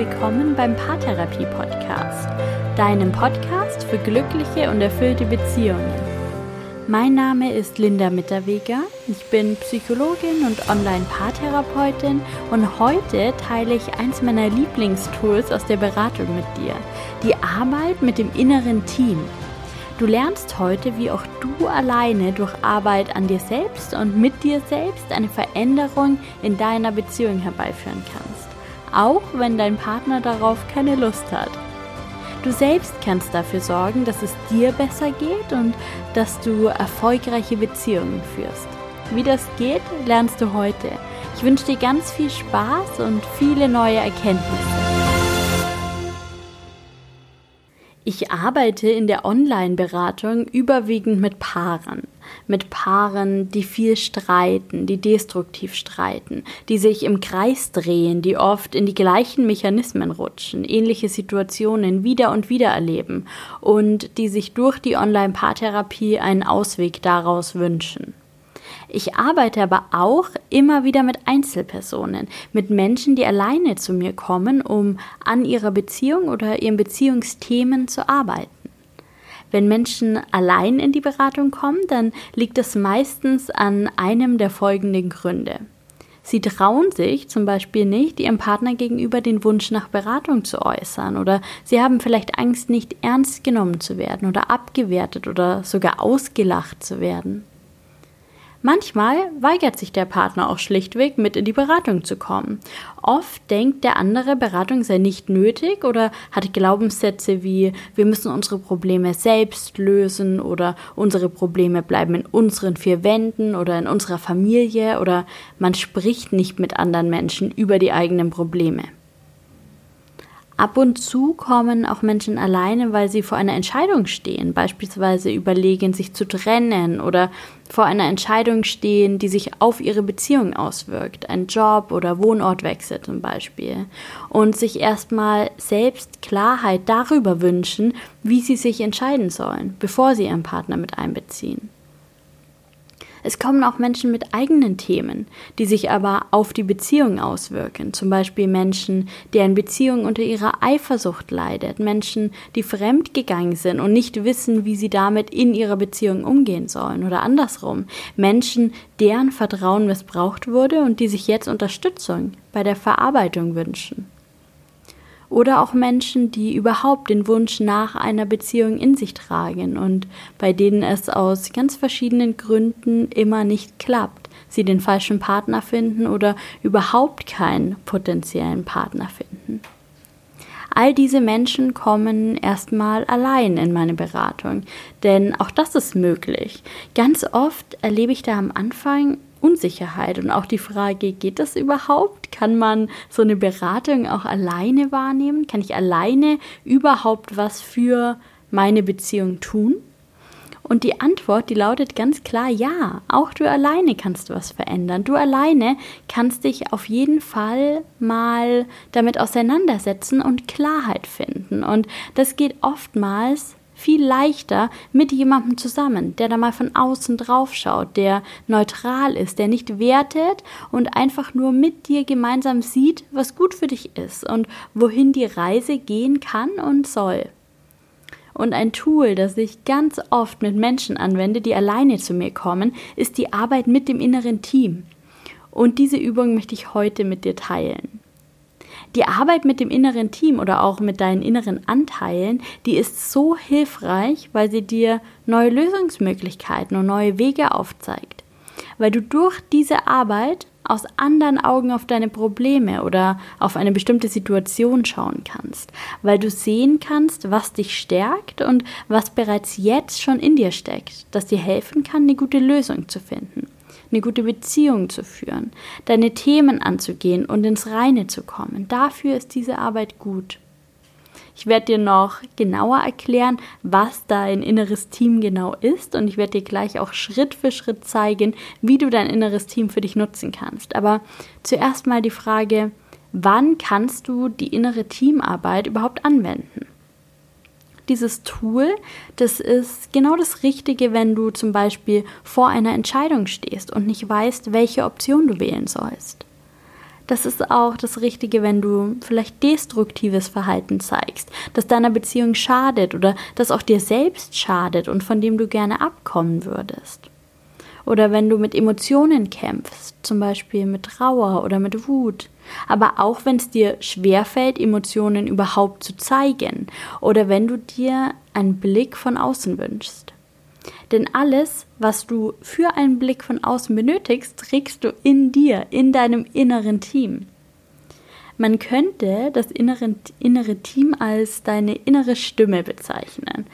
willkommen beim Paartherapie Podcast, deinem Podcast für glückliche und erfüllte Beziehungen. Mein Name ist Linda Mitterweger, ich bin Psychologin und Online-Paartherapeutin und heute teile ich eins meiner Lieblingstools aus der Beratung mit dir, die Arbeit mit dem inneren Team. Du lernst heute, wie auch du alleine durch Arbeit an dir selbst und mit dir selbst eine Veränderung in deiner Beziehung herbeiführen kannst, auch wenn dein Partner darauf keine Lust hat. Du selbst kannst dafür sorgen, dass es dir besser geht und dass du erfolgreiche Beziehungen führst. Wie das geht, lernst du heute. Ich wünsche dir ganz viel Spaß und viele neue Erkenntnisse. Ich arbeite in der Online-Beratung überwiegend mit Paaren. Mit Paaren, die viel streiten, die destruktiv streiten, die sich im Kreis drehen, die oft in die gleichen Mechanismen rutschen, ähnliche Situationen wieder und wieder erleben und die sich durch die Online-Paartherapie einen Ausweg daraus wünschen. Ich arbeite aber auch immer wieder mit Einzelpersonen, mit Menschen, die alleine zu mir kommen, um an ihrer Beziehung oder ihren Beziehungsthemen zu arbeiten. Wenn Menschen allein in die Beratung kommen, dann liegt es meistens an einem der folgenden Gründe. Sie trauen sich zum Beispiel nicht, ihrem Partner gegenüber den Wunsch nach Beratung zu äußern oder sie haben vielleicht Angst, nicht ernst genommen zu werden oder abgewertet oder sogar ausgelacht zu werden. Manchmal weigert sich der Partner auch schlichtweg, mit in die Beratung zu kommen. Oft denkt der andere, Beratung sei nicht nötig oder hat Glaubenssätze wie wir müssen unsere Probleme selbst lösen oder unsere Probleme bleiben in unseren vier Wänden oder in unserer Familie oder man spricht nicht mit anderen Menschen über die eigenen Probleme. Ab und zu kommen auch Menschen alleine, weil sie vor einer Entscheidung stehen, beispielsweise überlegen, sich zu trennen oder vor einer Entscheidung stehen, die sich auf ihre Beziehung auswirkt, ein Job oder Wohnortwechsel zum Beispiel, und sich erstmal selbst Klarheit darüber wünschen, wie sie sich entscheiden sollen, bevor sie ihren Partner mit einbeziehen. Es kommen auch Menschen mit eigenen Themen, die sich aber auf die Beziehung auswirken. Zum Beispiel Menschen, deren Beziehung unter ihrer Eifersucht leidet, Menschen, die fremdgegangen sind und nicht wissen, wie sie damit in ihrer Beziehung umgehen sollen. Oder andersrum, Menschen, deren Vertrauen missbraucht wurde und die sich jetzt Unterstützung bei der Verarbeitung wünschen oder auch Menschen, die überhaupt den Wunsch nach einer Beziehung in sich tragen und bei denen es aus ganz verschiedenen Gründen immer nicht klappt, sie den falschen Partner finden oder überhaupt keinen potenziellen Partner finden. All diese Menschen kommen erstmal allein in meine Beratung, denn auch das ist möglich. Ganz oft erlebe ich da am Anfang Unsicherheit und auch die Frage, geht das überhaupt? Kann man so eine Beratung auch alleine wahrnehmen? Kann ich alleine überhaupt was für meine Beziehung tun? Und die Antwort, die lautet ganz klar ja. Auch du alleine kannst was verändern. Du alleine kannst dich auf jeden Fall mal damit auseinandersetzen und Klarheit finden. Und das geht oftmals viel leichter mit jemandem zusammen, der da mal von außen drauf schaut, der neutral ist, der nicht wertet und einfach nur mit dir gemeinsam sieht, was gut für dich ist und wohin die Reise gehen kann und soll. Und ein Tool, das ich ganz oft mit Menschen anwende, die alleine zu mir kommen, ist die Arbeit mit dem inneren Team. Und diese Übung möchte ich heute mit dir teilen. Die Arbeit mit dem inneren Team oder auch mit deinen inneren Anteilen, die ist so hilfreich, weil sie dir neue Lösungsmöglichkeiten und neue Wege aufzeigt. Weil du durch diese Arbeit aus anderen Augen auf deine Probleme oder auf eine bestimmte Situation schauen kannst, weil du sehen kannst, was dich stärkt und was bereits jetzt schon in dir steckt, das dir helfen kann, eine gute Lösung zu finden eine gute Beziehung zu führen, deine Themen anzugehen und ins Reine zu kommen. Dafür ist diese Arbeit gut. Ich werde dir noch genauer erklären, was dein inneres Team genau ist und ich werde dir gleich auch Schritt für Schritt zeigen, wie du dein inneres Team für dich nutzen kannst. Aber zuerst mal die Frage, wann kannst du die innere Teamarbeit überhaupt anwenden? Dieses Tool, das ist genau das Richtige, wenn du zum Beispiel vor einer Entscheidung stehst und nicht weißt, welche Option du wählen sollst. Das ist auch das Richtige, wenn du vielleicht destruktives Verhalten zeigst, das deiner Beziehung schadet oder das auch dir selbst schadet und von dem du gerne abkommen würdest. Oder wenn du mit Emotionen kämpfst, zum Beispiel mit Trauer oder mit Wut. Aber auch wenn es dir schwerfällt, Emotionen überhaupt zu zeigen. Oder wenn du dir einen Blick von außen wünschst. Denn alles, was du für einen Blick von außen benötigst, trägst du in dir, in deinem inneren Team. Man könnte das innere, innere Team als deine innere Stimme bezeichnen.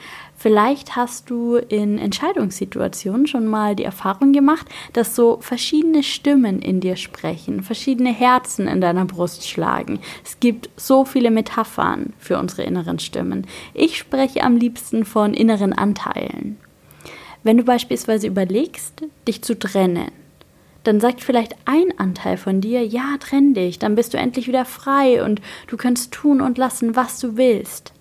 Vielleicht hast du in Entscheidungssituationen schon mal die Erfahrung gemacht, dass so verschiedene Stimmen in dir sprechen, verschiedene Herzen in deiner Brust schlagen. Es gibt so viele Metaphern für unsere inneren Stimmen. Ich spreche am liebsten von inneren Anteilen. Wenn du beispielsweise überlegst, dich zu trennen, dann sagt vielleicht ein Anteil von dir, ja, trenn dich, dann bist du endlich wieder frei und du kannst tun und lassen, was du willst.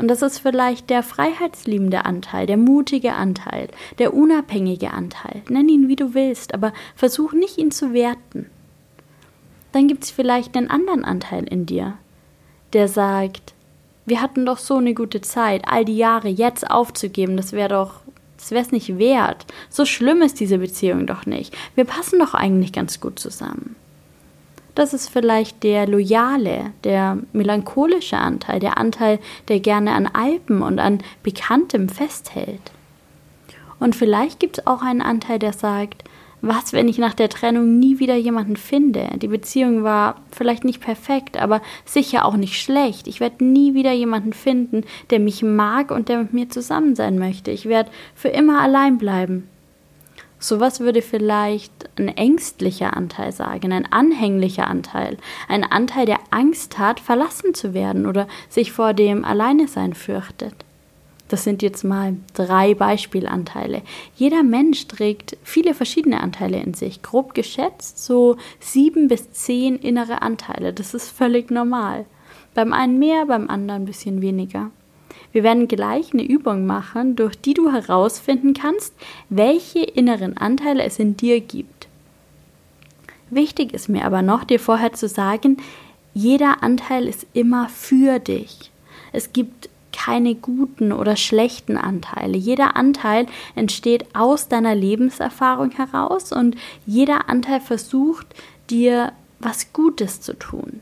Und das ist vielleicht der freiheitsliebende Anteil, der mutige Anteil, der unabhängige Anteil. Nenn ihn wie du willst, aber versuch nicht ihn zu werten. Dann gibt es vielleicht einen anderen Anteil in dir, der sagt, wir hatten doch so eine gute Zeit, all die Jahre jetzt aufzugeben, das wäre doch das wäre es nicht wert. So schlimm ist diese Beziehung doch nicht. Wir passen doch eigentlich ganz gut zusammen. Das ist vielleicht der loyale, der melancholische Anteil, der Anteil, der gerne an Alpen und an Bekanntem festhält. Und vielleicht gibt es auch einen Anteil, der sagt, was, wenn ich nach der Trennung nie wieder jemanden finde? Die Beziehung war vielleicht nicht perfekt, aber sicher auch nicht schlecht. Ich werde nie wieder jemanden finden, der mich mag und der mit mir zusammen sein möchte. Ich werde für immer allein bleiben. Sowas würde vielleicht ein ängstlicher Anteil sagen, ein anhänglicher Anteil, ein Anteil, der Angst hat, verlassen zu werden oder sich vor dem Alleinesein fürchtet. Das sind jetzt mal drei Beispielanteile. Jeder Mensch trägt viele verschiedene Anteile in sich. Grob geschätzt so sieben bis zehn innere Anteile. Das ist völlig normal. Beim einen mehr, beim anderen ein bisschen weniger. Wir werden gleich eine Übung machen, durch die du herausfinden kannst, welche inneren Anteile es in dir gibt. Wichtig ist mir aber noch, dir vorher zu sagen, jeder Anteil ist immer für dich. Es gibt keine guten oder schlechten Anteile. Jeder Anteil entsteht aus deiner Lebenserfahrung heraus und jeder Anteil versucht dir was Gutes zu tun.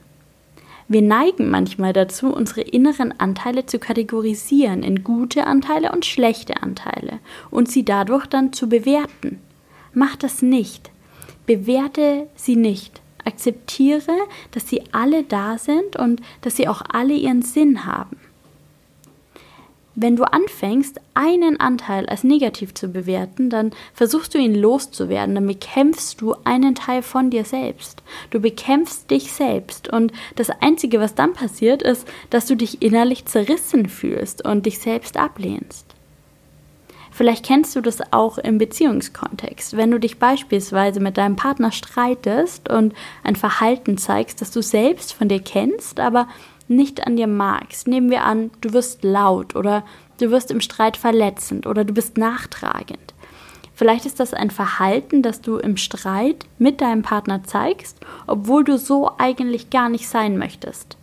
Wir neigen manchmal dazu, unsere inneren Anteile zu kategorisieren in gute Anteile und schlechte Anteile und sie dadurch dann zu bewerten. Mach das nicht. Bewerte sie nicht. Akzeptiere, dass sie alle da sind und dass sie auch alle ihren Sinn haben. Wenn du anfängst, einen Anteil als negativ zu bewerten, dann versuchst du ihn loszuwerden, dann bekämpfst du einen Teil von dir selbst. Du bekämpfst dich selbst und das Einzige, was dann passiert, ist, dass du dich innerlich zerrissen fühlst und dich selbst ablehnst. Vielleicht kennst du das auch im Beziehungskontext. Wenn du dich beispielsweise mit deinem Partner streitest und ein Verhalten zeigst, das du selbst von dir kennst, aber nicht an dir magst, nehmen wir an, du wirst laut oder du wirst im Streit verletzend oder du bist nachtragend. Vielleicht ist das ein Verhalten, das du im Streit mit deinem Partner zeigst, obwohl du so eigentlich gar nicht sein möchtest.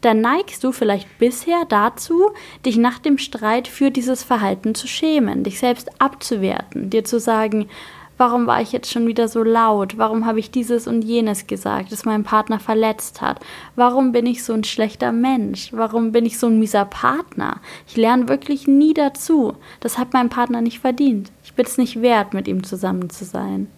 Dann neigst du vielleicht bisher dazu, dich nach dem Streit für dieses Verhalten zu schämen, dich selbst abzuwerten, dir zu sagen, warum war ich jetzt schon wieder so laut? Warum habe ich dieses und jenes gesagt, das meinen Partner verletzt hat? Warum bin ich so ein schlechter Mensch? Warum bin ich so ein mieser Partner? Ich lerne wirklich nie dazu. Das hat mein Partner nicht verdient. Ich bin es nicht wert, mit ihm zusammen zu sein.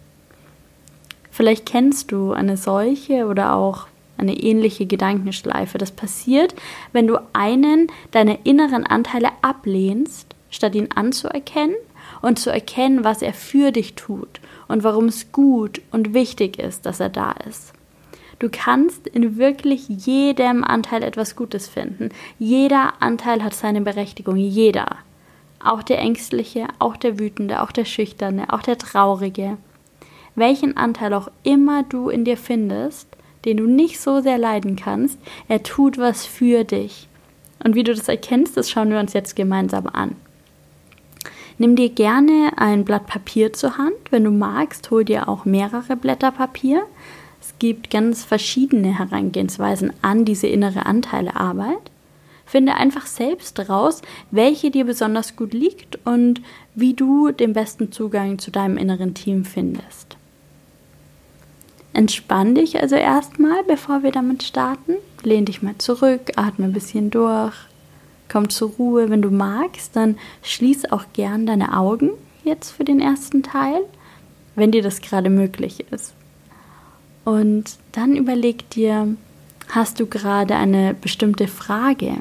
Vielleicht kennst du eine solche oder auch eine ähnliche Gedankenschleife. Das passiert, wenn du einen deiner inneren Anteile ablehnst, statt ihn anzuerkennen und zu erkennen, was er für dich tut und warum es gut und wichtig ist, dass er da ist. Du kannst in wirklich jedem Anteil etwas Gutes finden. Jeder Anteil hat seine Berechtigung, jeder. Auch der Ängstliche, auch der Wütende, auch der Schüchterne, auch der Traurige. Welchen Anteil auch immer du in dir findest, den du nicht so sehr leiden kannst, er tut was für dich. Und wie du das erkennst, das schauen wir uns jetzt gemeinsam an. Nimm dir gerne ein Blatt Papier zur Hand. Wenn du magst, hol dir auch mehrere Blätter Papier. Es gibt ganz verschiedene Herangehensweisen an diese innere Anteilearbeit. Finde einfach selbst raus, welche dir besonders gut liegt und wie du den besten Zugang zu deinem inneren Team findest. Entspann dich also erstmal, bevor wir damit starten. Lehn dich mal zurück, atme ein bisschen durch, komm zur Ruhe. Wenn du magst, dann schließ auch gern deine Augen jetzt für den ersten Teil, wenn dir das gerade möglich ist. Und dann überleg dir, hast du gerade eine bestimmte Frage?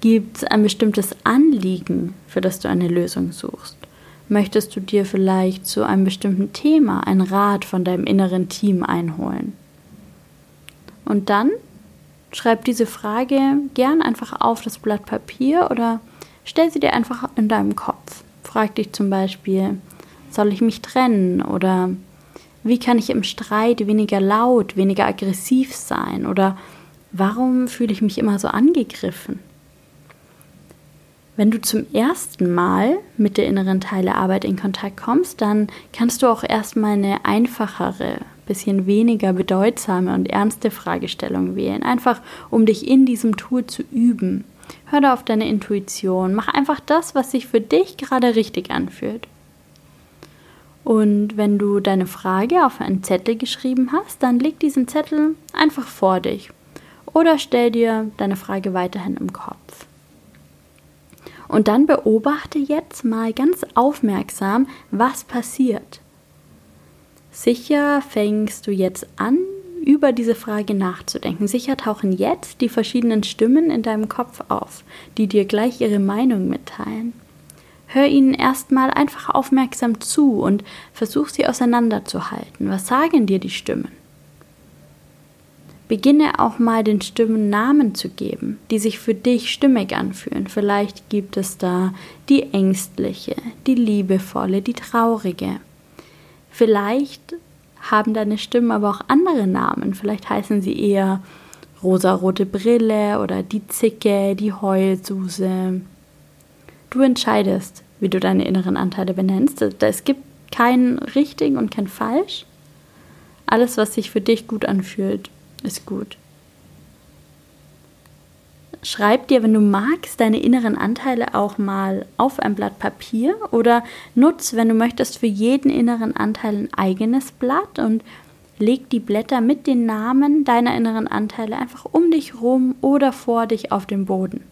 Gibt es ein bestimmtes Anliegen, für das du eine Lösung suchst? Möchtest du dir vielleicht zu einem bestimmten Thema einen Rat von deinem inneren Team einholen? Und dann schreib diese Frage gern einfach auf das Blatt Papier oder stell sie dir einfach in deinem Kopf. Frag dich zum Beispiel, soll ich mich trennen oder wie kann ich im Streit weniger laut, weniger aggressiv sein oder warum fühle ich mich immer so angegriffen? Wenn du zum ersten Mal mit der inneren Teilearbeit in Kontakt kommst, dann kannst du auch erstmal eine einfachere, bisschen weniger bedeutsame und ernste Fragestellung wählen, einfach um dich in diesem Tool zu üben. Hör da auf deine Intuition, mach einfach das, was sich für dich gerade richtig anfühlt. Und wenn du deine Frage auf einen Zettel geschrieben hast, dann leg diesen Zettel einfach vor dich oder stell dir deine Frage weiterhin im Kopf. Und dann beobachte jetzt mal ganz aufmerksam, was passiert. Sicher fängst du jetzt an, über diese Frage nachzudenken. Sicher tauchen jetzt die verschiedenen Stimmen in deinem Kopf auf, die dir gleich ihre Meinung mitteilen. Hör ihnen erstmal einfach aufmerksam zu und versuch sie auseinanderzuhalten. Was sagen dir die Stimmen? Beginne auch mal den Stimmen Namen zu geben, die sich für dich stimmig anfühlen. Vielleicht gibt es da die ängstliche, die liebevolle, die traurige. Vielleicht haben deine Stimmen aber auch andere Namen. Vielleicht heißen sie eher rosarote Brille oder die Zicke, die Heulsuse. Du entscheidest, wie du deine inneren Anteile benennst. Es gibt kein richtig und kein falsch. Alles, was sich für dich gut anfühlt, ist gut. Schreib dir, wenn du magst, deine inneren Anteile auch mal auf ein Blatt Papier oder nutz, wenn du möchtest, für jeden inneren Anteil ein eigenes Blatt und leg die Blätter mit den Namen deiner inneren Anteile einfach um dich rum oder vor dich auf dem Boden.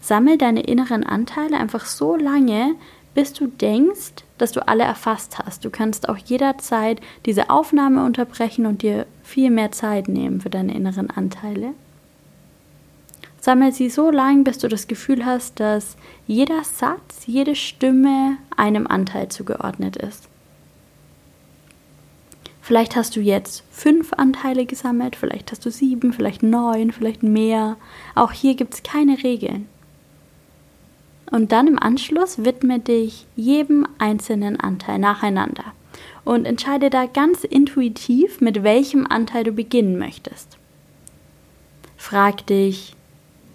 Sammel deine inneren Anteile einfach so lange, bis du denkst, dass du alle erfasst hast. Du kannst auch jederzeit diese Aufnahme unterbrechen und dir viel mehr Zeit nehmen für deine inneren Anteile. Sammel sie so lang, bis du das Gefühl hast, dass jeder Satz, jede Stimme einem Anteil zugeordnet ist. Vielleicht hast du jetzt fünf Anteile gesammelt, vielleicht hast du sieben, vielleicht neun, vielleicht mehr. Auch hier gibt es keine Regeln. Und dann im Anschluss widme dich jedem einzelnen Anteil nacheinander und entscheide da ganz intuitiv, mit welchem Anteil du beginnen möchtest. Frag dich,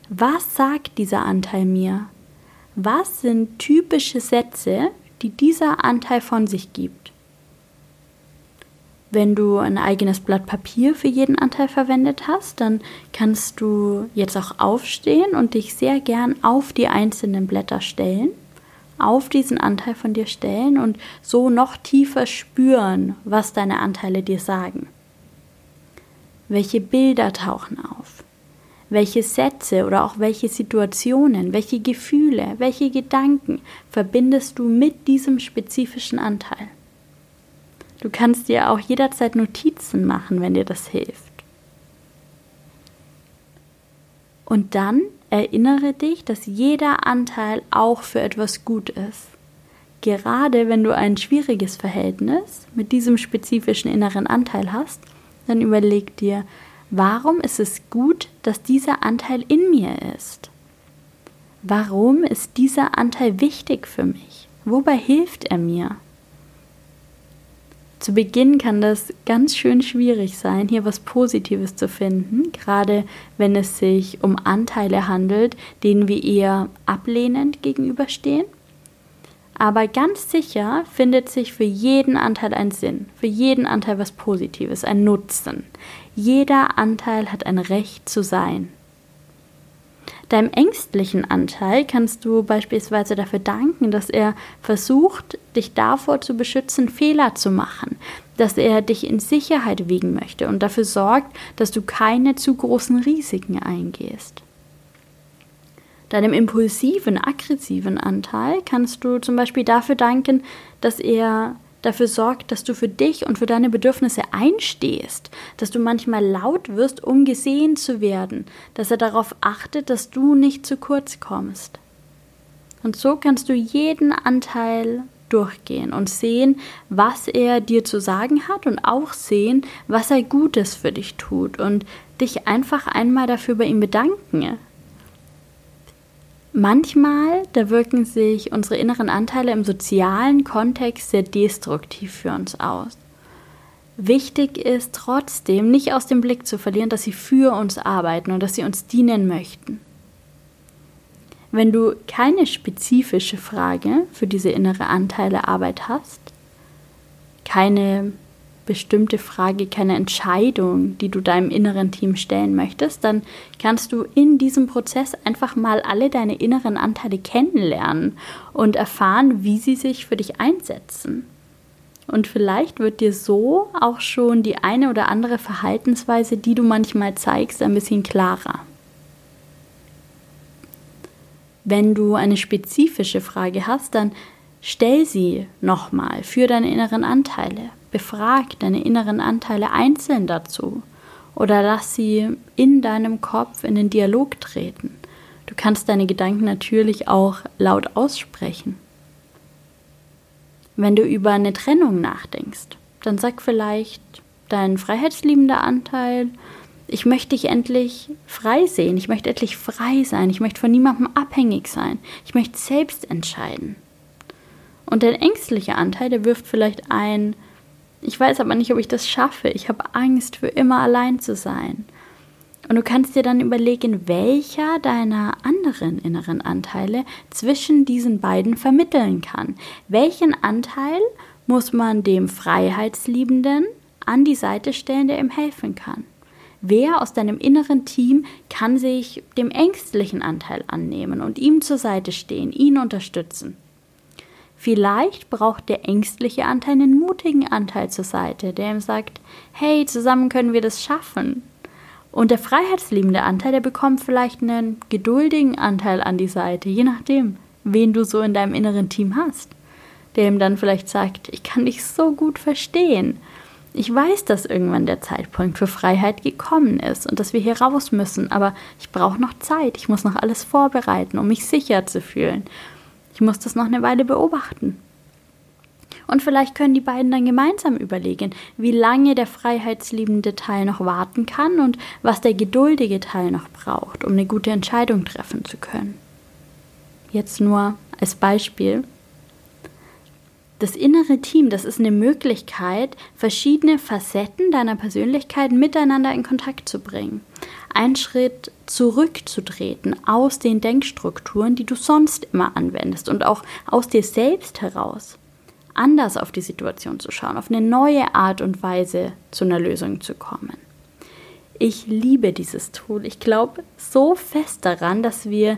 was sagt dieser Anteil mir? Was sind typische Sätze, die dieser Anteil von sich gibt? Wenn du ein eigenes Blatt Papier für jeden Anteil verwendet hast, dann kannst du jetzt auch aufstehen und dich sehr gern auf die einzelnen Blätter stellen, auf diesen Anteil von dir stellen und so noch tiefer spüren, was deine Anteile dir sagen. Welche Bilder tauchen auf? Welche Sätze oder auch welche Situationen, welche Gefühle, welche Gedanken verbindest du mit diesem spezifischen Anteil? Du kannst dir auch jederzeit Notizen machen, wenn dir das hilft. Und dann erinnere dich, dass jeder Anteil auch für etwas gut ist. Gerade wenn du ein schwieriges Verhältnis mit diesem spezifischen inneren Anteil hast, dann überleg dir, warum ist es gut, dass dieser Anteil in mir ist? Warum ist dieser Anteil wichtig für mich? Wobei hilft er mir? Zu Beginn kann das ganz schön schwierig sein, hier was Positives zu finden, gerade wenn es sich um Anteile handelt, denen wir eher ablehnend gegenüberstehen. Aber ganz sicher findet sich für jeden Anteil ein Sinn, für jeden Anteil was Positives, ein Nutzen. Jeder Anteil hat ein Recht zu sein. Deinem ängstlichen Anteil kannst du beispielsweise dafür danken, dass er versucht, dich davor zu beschützen, Fehler zu machen, dass er dich in Sicherheit wiegen möchte und dafür sorgt, dass du keine zu großen Risiken eingehst. Deinem impulsiven, aggressiven Anteil kannst du zum Beispiel dafür danken, dass er dafür sorgt, dass du für dich und für deine Bedürfnisse einstehst, dass du manchmal laut wirst, um gesehen zu werden, dass er darauf achtet, dass du nicht zu kurz kommst. Und so kannst du jeden Anteil durchgehen und sehen, was er dir zu sagen hat und auch sehen, was er Gutes für dich tut und dich einfach einmal dafür bei ihm bedanken. Manchmal, da wirken sich unsere inneren Anteile im sozialen Kontext sehr destruktiv für uns aus. Wichtig ist trotzdem nicht aus dem Blick zu verlieren, dass sie für uns arbeiten und dass sie uns dienen möchten. Wenn du keine spezifische Frage für diese innere Anteile Arbeit hast, keine bestimmte Frage, keine Entscheidung, die du deinem inneren Team stellen möchtest, dann kannst du in diesem Prozess einfach mal alle deine inneren Anteile kennenlernen und erfahren, wie sie sich für dich einsetzen. Und vielleicht wird dir so auch schon die eine oder andere Verhaltensweise, die du manchmal zeigst, ein bisschen klarer. Wenn du eine spezifische Frage hast, dann stell sie nochmal für deine inneren Anteile. Befrag deine inneren Anteile einzeln dazu oder lass sie in deinem Kopf in den Dialog treten. Du kannst deine Gedanken natürlich auch laut aussprechen. Wenn du über eine Trennung nachdenkst, dann sag vielleicht dein freiheitsliebender Anteil, ich möchte dich endlich frei sehen, ich möchte endlich frei sein, ich möchte von niemandem abhängig sein, ich möchte selbst entscheiden. Und dein ängstlicher Anteil, der wirft vielleicht ein, ich weiß aber nicht, ob ich das schaffe. Ich habe Angst, für immer allein zu sein. Und du kannst dir dann überlegen, welcher deiner anderen inneren Anteile zwischen diesen beiden vermitteln kann. Welchen Anteil muss man dem Freiheitsliebenden an die Seite stellen, der ihm helfen kann? Wer aus deinem inneren Team kann sich dem ängstlichen Anteil annehmen und ihm zur Seite stehen, ihn unterstützen? Vielleicht braucht der ängstliche Anteil einen mutigen Anteil zur Seite, der ihm sagt, hey, zusammen können wir das schaffen. Und der freiheitsliebende Anteil, der bekommt vielleicht einen geduldigen Anteil an die Seite, je nachdem, wen du so in deinem inneren Team hast. Der ihm dann vielleicht sagt, ich kann dich so gut verstehen. Ich weiß, dass irgendwann der Zeitpunkt für Freiheit gekommen ist und dass wir hier raus müssen, aber ich brauche noch Zeit. Ich muss noch alles vorbereiten, um mich sicher zu fühlen. Ich muss das noch eine Weile beobachten. Und vielleicht können die beiden dann gemeinsam überlegen, wie lange der freiheitsliebende Teil noch warten kann und was der geduldige Teil noch braucht, um eine gute Entscheidung treffen zu können. Jetzt nur als Beispiel. Das innere Team, das ist eine Möglichkeit, verschiedene Facetten deiner Persönlichkeit miteinander in Kontakt zu bringen einen Schritt zurückzutreten aus den Denkstrukturen, die du sonst immer anwendest und auch aus dir selbst heraus anders auf die Situation zu schauen, auf eine neue Art und Weise zu einer Lösung zu kommen. Ich liebe dieses Tool. Ich glaube so fest daran, dass wir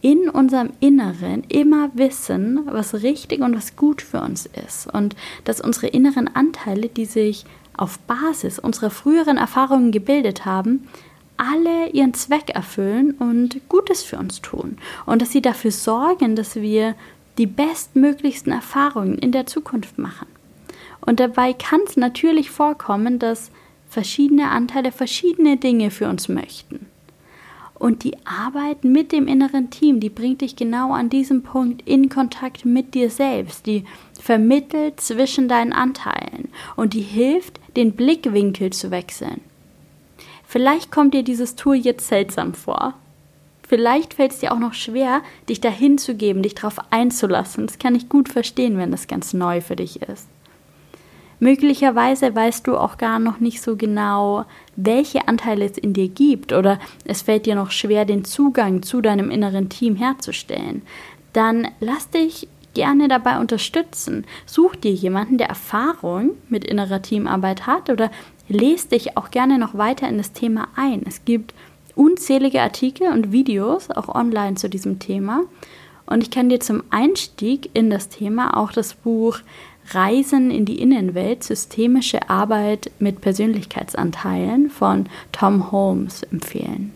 in unserem Inneren immer wissen, was richtig und was gut für uns ist. Und dass unsere inneren Anteile, die sich auf Basis unserer früheren Erfahrungen gebildet haben, alle ihren Zweck erfüllen und Gutes für uns tun. Und dass sie dafür sorgen, dass wir die bestmöglichsten Erfahrungen in der Zukunft machen. Und dabei kann es natürlich vorkommen, dass verschiedene Anteile verschiedene Dinge für uns möchten. Und die Arbeit mit dem inneren Team, die bringt dich genau an diesem Punkt in Kontakt mit dir selbst. Die vermittelt zwischen deinen Anteilen und die hilft, den Blickwinkel zu wechseln. Vielleicht kommt dir dieses Tool jetzt seltsam vor. Vielleicht fällt es dir auch noch schwer, dich dahin zu geben, dich darauf einzulassen. Das kann ich gut verstehen, wenn das ganz neu für dich ist. Möglicherweise weißt du auch gar noch nicht so genau, welche Anteile es in dir gibt oder es fällt dir noch schwer, den Zugang zu deinem inneren Team herzustellen. Dann lass dich gerne dabei unterstützen. Such dir jemanden, der Erfahrung mit innerer Teamarbeit hat oder lese dich auch gerne noch weiter in das Thema ein. Es gibt unzählige Artikel und Videos auch online zu diesem Thema. Und ich kann dir zum Einstieg in das Thema auch das Buch Reisen in die Innenwelt, systemische Arbeit mit Persönlichkeitsanteilen von Tom Holmes empfehlen.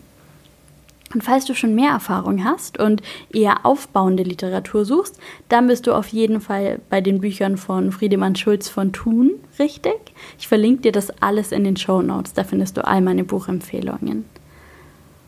Und falls du schon mehr Erfahrung hast und eher aufbauende Literatur suchst, dann bist du auf jeden Fall bei den Büchern von Friedemann Schulz von Thun richtig. Ich verlinke dir das alles in den Show Notes, da findest du all meine Buchempfehlungen.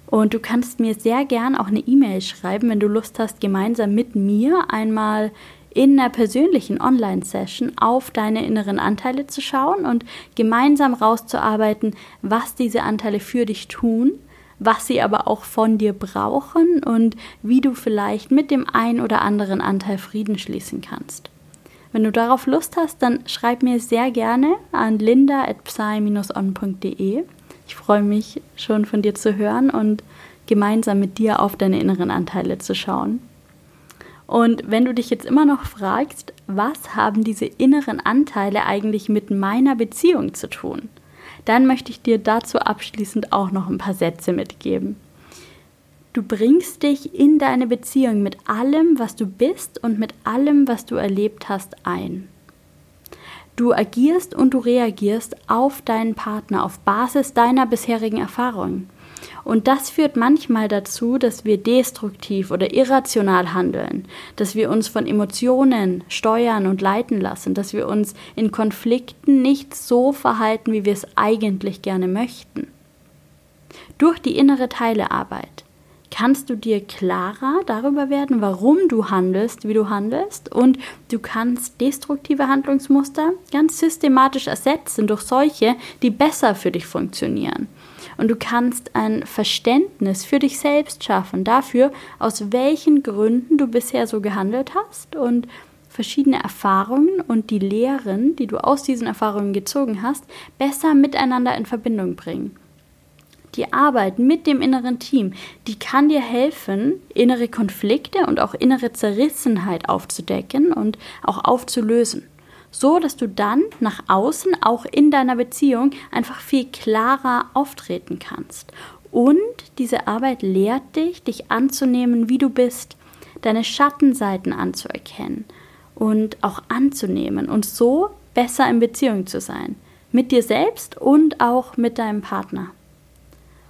Und du kannst mir sehr gern auch eine E-Mail schreiben, wenn du Lust hast, gemeinsam mit mir einmal in einer persönlichen Online-Session auf deine inneren Anteile zu schauen und gemeinsam rauszuarbeiten, was diese Anteile für dich tun, was sie aber auch von dir brauchen und wie du vielleicht mit dem ein oder anderen Anteil Frieden schließen kannst. Wenn du darauf Lust hast, dann schreib mir sehr gerne an linda.psy-on.de. Ich freue mich schon von dir zu hören und gemeinsam mit dir auf deine inneren Anteile zu schauen. Und wenn du dich jetzt immer noch fragst, was haben diese inneren Anteile eigentlich mit meiner Beziehung zu tun, dann möchte ich dir dazu abschließend auch noch ein paar Sätze mitgeben. Du bringst dich in deine Beziehung mit allem, was du bist und mit allem, was du erlebt hast, ein. Du agierst und du reagierst auf deinen Partner auf Basis deiner bisherigen Erfahrungen. Und das führt manchmal dazu, dass wir destruktiv oder irrational handeln, dass wir uns von Emotionen steuern und leiten lassen, dass wir uns in Konflikten nicht so verhalten, wie wir es eigentlich gerne möchten. Durch die innere Teilearbeit kannst du dir klarer darüber werden, warum du handelst, wie du handelst und du kannst destruktive Handlungsmuster ganz systematisch ersetzen durch solche, die besser für dich funktionieren. Und du kannst ein Verständnis für dich selbst schaffen, dafür, aus welchen Gründen du bisher so gehandelt hast und verschiedene Erfahrungen und die Lehren, die du aus diesen Erfahrungen gezogen hast, besser miteinander in Verbindung bringen. Die Arbeit mit dem inneren Team, die kann dir helfen, innere Konflikte und auch innere Zerrissenheit aufzudecken und auch aufzulösen so dass du dann nach außen, auch in deiner Beziehung, einfach viel klarer auftreten kannst. Und diese Arbeit lehrt dich, dich anzunehmen, wie du bist, deine Schattenseiten anzuerkennen und auch anzunehmen und so besser in Beziehung zu sein. Mit dir selbst und auch mit deinem Partner.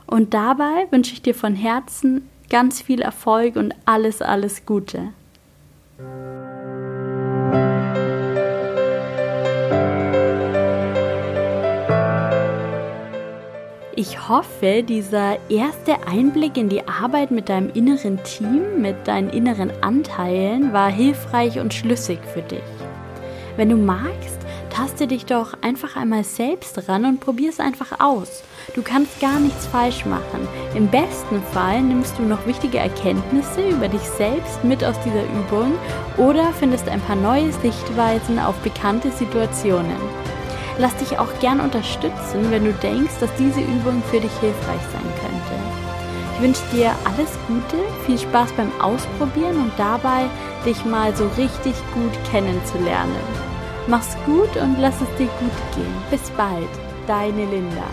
Und dabei wünsche ich dir von Herzen ganz viel Erfolg und alles, alles Gute. Ich hoffe, dieser erste Einblick in die Arbeit mit deinem inneren Team, mit deinen inneren Anteilen war hilfreich und schlüssig für dich. Wenn du magst, taste dich doch einfach einmal selbst ran und probier es einfach aus. Du kannst gar nichts falsch machen. Im besten Fall nimmst du noch wichtige Erkenntnisse über dich selbst mit aus dieser Übung oder findest ein paar neue Sichtweisen auf bekannte Situationen. Lass dich auch gern unterstützen, wenn du denkst, dass diese Übung für dich hilfreich sein könnte. Ich wünsche dir alles Gute, viel Spaß beim Ausprobieren und dabei, dich mal so richtig gut kennenzulernen. Mach's gut und lass es dir gut gehen. Bis bald, deine Linda.